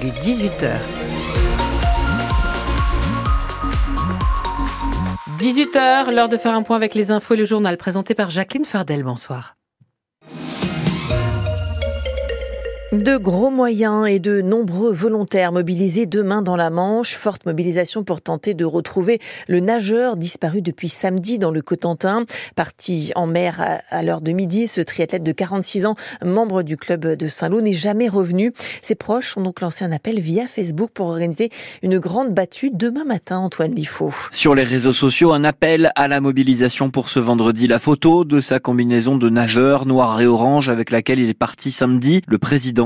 Il est 18h. 18h, l'heure de faire un point avec les infos et le journal présenté par Jacqueline Fardel. Bonsoir. De gros moyens et de nombreux volontaires mobilisés demain dans la Manche. Forte mobilisation pour tenter de retrouver le nageur disparu depuis samedi dans le Cotentin. Parti en mer à l'heure de midi, ce triathlète de 46 ans, membre du club de Saint-Lô, n'est jamais revenu. Ses proches ont donc lancé un appel via Facebook pour organiser une grande battue demain matin, Antoine Liffaut. Sur les réseaux sociaux, un appel à la mobilisation pour ce vendredi. La photo de sa combinaison de nageur noir et orange avec laquelle il est parti samedi.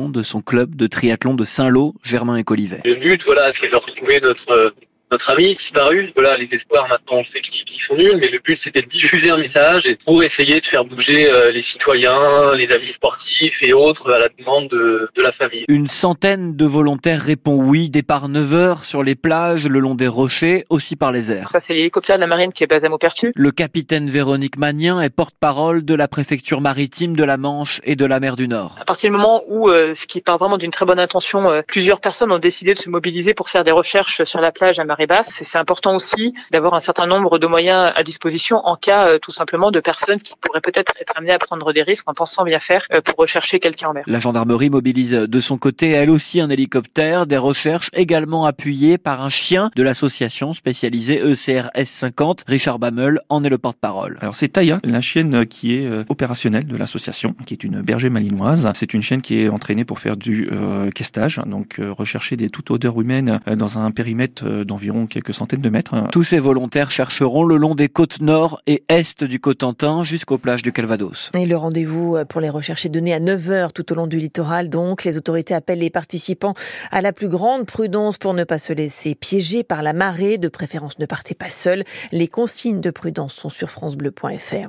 De son club de triathlon de Saint-Lô, Germain Écolivet. Le but, voilà, c'est de retrouver notre notre ami disparu. Voilà, les espoirs maintenant, on sait qu'ils sont nuls, mais le but c'était de diffuser un message et pour essayer de faire bouger euh, les citoyens, les amis sportifs et autres à la demande de, de la famille. Une centaine de volontaires répond oui. Départ 9h sur les plages, le long des rochers, aussi par les airs. Ça, c'est l'hélicoptère de la marine qui est basé à Maupertu. Le capitaine Véronique Magnien est porte-parole de la préfecture maritime de la Manche et de la mer du Nord. À partir du moment où, euh, ce qui part vraiment d'une très bonne intention, euh, plusieurs personnes ont décidé de se mobiliser pour faire des recherches sur la plage à marée basse. C'est important aussi d'avoir un certain nombre de moyens à disposition en cas euh, tout simplement de personnes qui pourraient peut-être être amenées à prendre des risques en pensant bien faire euh, pour rechercher quelqu'un en mer. La gendarmerie mobilise de son côté elle aussi un hélicoptère, des recherches également appuyées par un chien de l'association spécialisée ECRS 50. Richard Bammel en est le porte-parole. Alors c'est Taya, la chienne qui est euh, opérationnelle de l'association, qui est une berger malinoise. C'est une chienne qui est entraînée pour faire du euh, questage, donc rechercher des toutes odeurs humaines dans un périmètre d'environ quelques centaines de mètres. Tous ces volontaires chercheront le long des côtes nord et est du Cotentin jusqu'aux plages du Calvados. Et le rendez-vous pour les recherches est donné à 9h tout au long du littoral. Donc, les autorités appellent les participants à la plus grande prudence pour ne pas se laisser piéger par la marée. De préférence, ne partez pas seul. Les consignes de prudence sont sur francebleu.fr.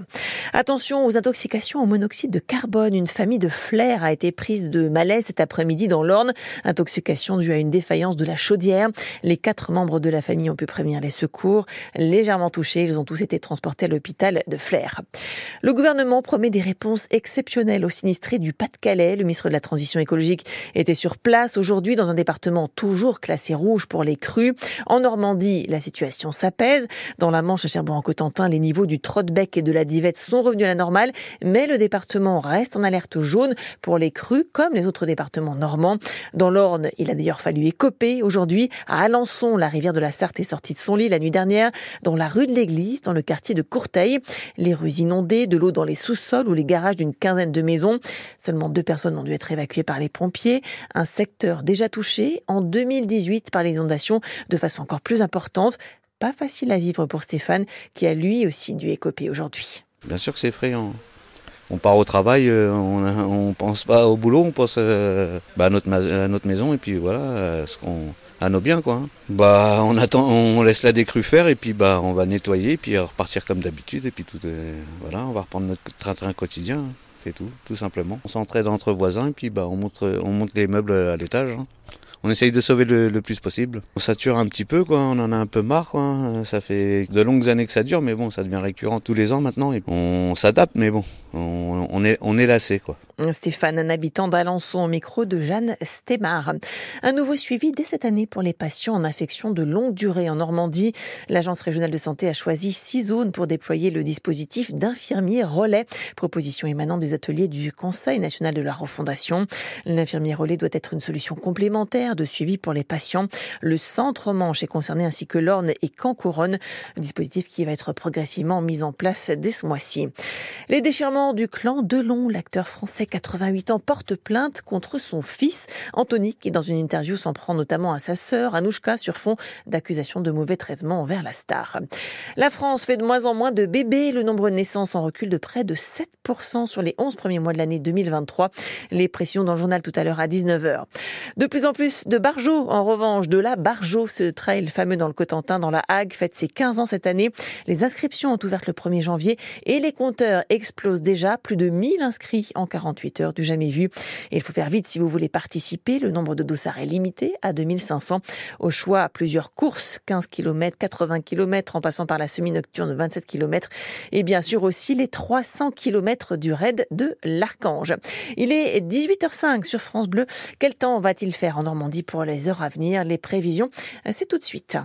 Attention aux intoxications au monoxyde de carbone. Une famille de flair a été prise de malaise cet après-midi dans l'Orne. Intoxication due à une défaillance de la chaudière. Les quatre membres de la famille ont pu prévenir les secours. Légèrement touchés, ils ont tous été transportés à l'hôpital de Flers. Le gouvernement promet des réponses exceptionnelles aux sinistrés du Pas-de-Calais. Le ministre de la Transition écologique était sur place aujourd'hui dans un département toujours classé rouge pour les crues. En Normandie, la situation s'apaise. Dans la Manche, à Cherbourg-en-Cotentin, les niveaux du Trottebec et de la Divette sont revenus à la normale, mais le département reste en alerte jaune pour les crues, comme les autres départements normands. Dans l'Orne, il a d'ailleurs fallu écoper aujourd'hui à Alençon, la rivière de la Sarthe est sortie de son lit la nuit dernière dans la rue de l'église, dans le quartier de Courteil. Les rues inondées, de l'eau dans les sous-sols ou les garages d'une quinzaine de maisons. Seulement deux personnes ont dû être évacuées par les pompiers. Un secteur déjà touché en 2018 par les inondations de façon encore plus importante. Pas facile à vivre pour Stéphane, qui a lui aussi dû écoper aujourd'hui. Bien sûr que c'est effrayant on part au travail, euh, on, ne pense pas au boulot, on pense euh, bah, à, notre, à, notre, maison et puis voilà, ce qu'on à nos biens quoi. Hein. Bah on attend, on laisse la décrue faire et puis bah on va nettoyer et puis repartir comme d'habitude et puis tout voilà, on va reprendre notre train-train quotidien. Hein. C'est tout, tout simplement. On s'entraide entre voisins et puis bah on monte, on monte les meubles à l'étage. Hein on essaye de sauver le, plus possible. On sature un petit peu, quoi. On en a un peu marre, quoi. Ça fait de longues années que ça dure, mais bon, ça devient récurrent tous les ans maintenant. Et on s'adapte, mais bon, on, est, on est lassé, quoi. Stéphane, un habitant d'Alençon au micro de Jeanne Stémar. Un nouveau suivi dès cette année pour les patients en infection de longue durée en Normandie. L'Agence régionale de santé a choisi six zones pour déployer le dispositif d'infirmiers relais. Proposition émanant des ateliers du Conseil national de la refondation. L'infirmier relais doit être une solution complémentaire de suivi pour les patients. Le centre Manche est concerné ainsi que l'Orne et Cancouronne, un dispositif qui va être progressivement mis en place dès ce mois-ci. Les déchirements du clan Delon, l'acteur français 88 ans, porte plainte contre son fils Anthony qui dans une interview s'en prend notamment à sa sœur Anouchka sur fond d'accusations de mauvais traitement envers la star. La France fait de moins en moins de bébés, le nombre de naissances en recul de près de 7% sur les 11 premiers mois de l'année 2023. Les pressions dans le journal tout à l'heure à 19h. De plus en plus de Barjot, en revanche, de la Barjot, ce trail fameux dans le Cotentin, dans la Hague, fête ses 15 ans cette année. Les inscriptions ont ouvert le 1er janvier et les compteurs explosent déjà. Plus de 1000 inscrits en 48 heures, du jamais vu. Il faut faire vite si vous voulez participer. Le nombre de dossards est limité à 2500. Au choix, plusieurs courses, 15 km, 80 km, en passant par la semi-nocturne, 27 km. Et bien sûr aussi les 300 km du raid de l'Archange. Il est 18h05 sur France Bleu. Quel temps va-t-il faire en Normandie Normandie pour les heures à venir? Les prévisions, c'est tout de suite.